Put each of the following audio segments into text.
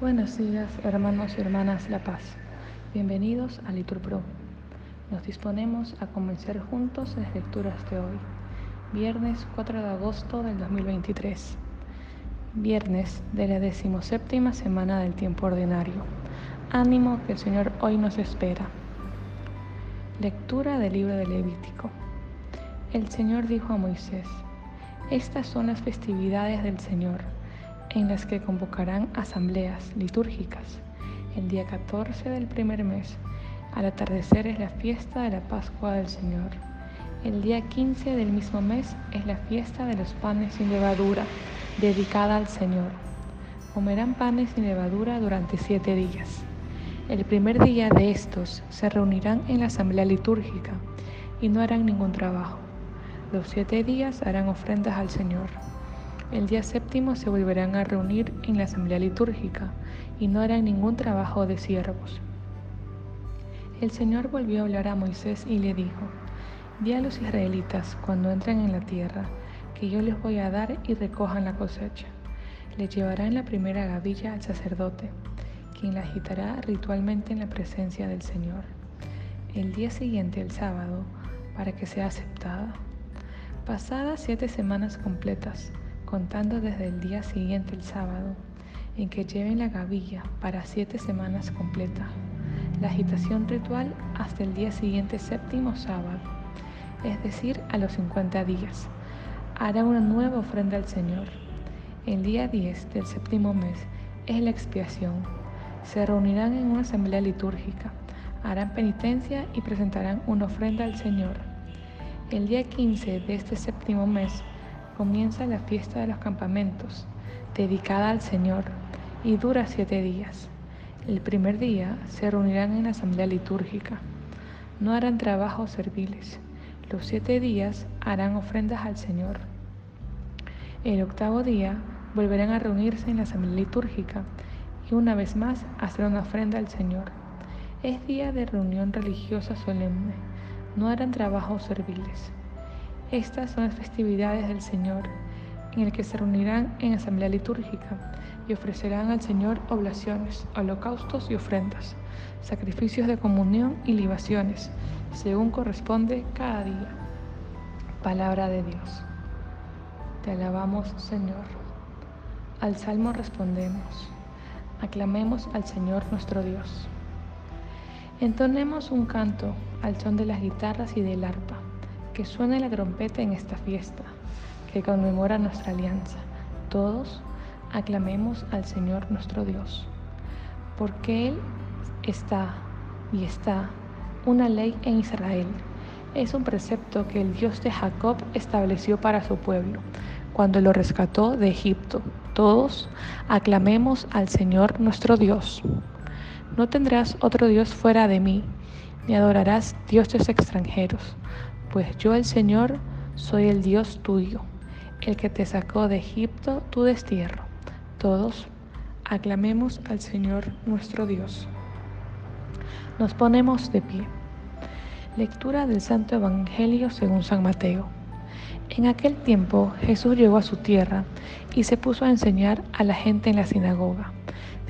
Buenos días, hermanos y hermanas La Paz. Bienvenidos a Litur Pro. Nos disponemos a comenzar juntos las lecturas de hoy, viernes 4 de agosto del 2023, viernes de la decimoséptima semana del tiempo ordinario. Ánimo que el Señor hoy nos espera. Lectura del libro de Levítico. El Señor dijo a Moisés, Estas son las festividades del Señor en las que convocarán asambleas litúrgicas. El día 14 del primer mes, al atardecer, es la fiesta de la Pascua del Señor. El día 15 del mismo mes es la fiesta de los panes sin levadura, dedicada al Señor. Comerán panes sin levadura durante siete días. El primer día de estos se reunirán en la asamblea litúrgica y no harán ningún trabajo. Los siete días harán ofrendas al Señor. El día séptimo se volverán a reunir en la asamblea litúrgica y no harán ningún trabajo de siervos. El Señor volvió a hablar a Moisés y le dijo, Di a los israelitas cuando entren en la tierra, que yo les voy a dar y recojan la cosecha. Le llevarán la primera gavilla al sacerdote, quien la agitará ritualmente en la presencia del Señor. El día siguiente, el sábado, para que sea aceptada. Pasadas siete semanas completas, contando desde el día siguiente, el sábado, en que lleven la gavilla para siete semanas completa. La agitación ritual hasta el día siguiente, séptimo sábado, es decir, a los 50 días. Hará una nueva ofrenda al Señor. El día 10 del séptimo mes es la expiación. Se reunirán en una asamblea litúrgica, harán penitencia y presentarán una ofrenda al Señor. El día 15 de este séptimo mes comienza la fiesta de los campamentos, dedicada al Señor, y dura siete días. El primer día se reunirán en la asamblea litúrgica. No harán trabajos serviles. Los siete días harán ofrendas al Señor. El octavo día volverán a reunirse en la asamblea litúrgica y una vez más hacer una ofrenda al Señor. Es día de reunión religiosa solemne. No harán trabajos serviles. Estas son las festividades del Señor, en el que se reunirán en asamblea litúrgica y ofrecerán al Señor oblaciones, holocaustos y ofrendas, sacrificios de comunión y libaciones, según corresponde cada día. Palabra de Dios. Te alabamos, Señor. Al salmo respondemos. Aclamemos al Señor nuestro Dios. Entonemos un canto al son de las guitarras y del arpa que suene la trompeta en esta fiesta, que conmemora nuestra alianza. Todos aclamemos al Señor nuestro Dios, porque Él está y está una ley en Israel. Es un precepto que el Dios de Jacob estableció para su pueblo cuando lo rescató de Egipto. Todos aclamemos al Señor nuestro Dios. No tendrás otro Dios fuera de mí, ni adorarás dioses extranjeros pues yo el Señor soy el Dios tuyo, el que te sacó de Egipto tu destierro. Todos aclamemos al Señor nuestro Dios. Nos ponemos de pie. Lectura del Santo Evangelio según San Mateo. En aquel tiempo Jesús llegó a su tierra y se puso a enseñar a la gente en la sinagoga,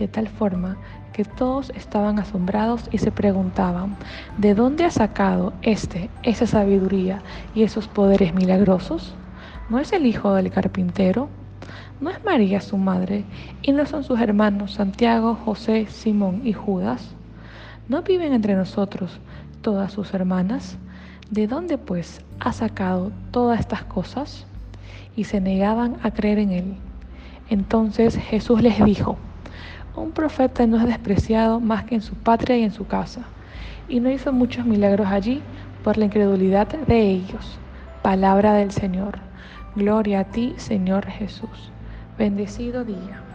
de tal forma que todos estaban asombrados y se preguntaban, ¿de dónde ha sacado este esa sabiduría y esos poderes milagrosos? ¿No es el hijo del carpintero? ¿No es María su madre? ¿Y no son sus hermanos Santiago, José, Simón y Judas? ¿No viven entre nosotros todas sus hermanas? ¿De dónde pues ha sacado todas estas cosas? Y se negaban a creer en él. Entonces Jesús les dijo, un profeta no es despreciado más que en su patria y en su casa, y no hizo muchos milagros allí por la incredulidad de ellos. Palabra del Señor. Gloria a ti, Señor Jesús. Bendecido día.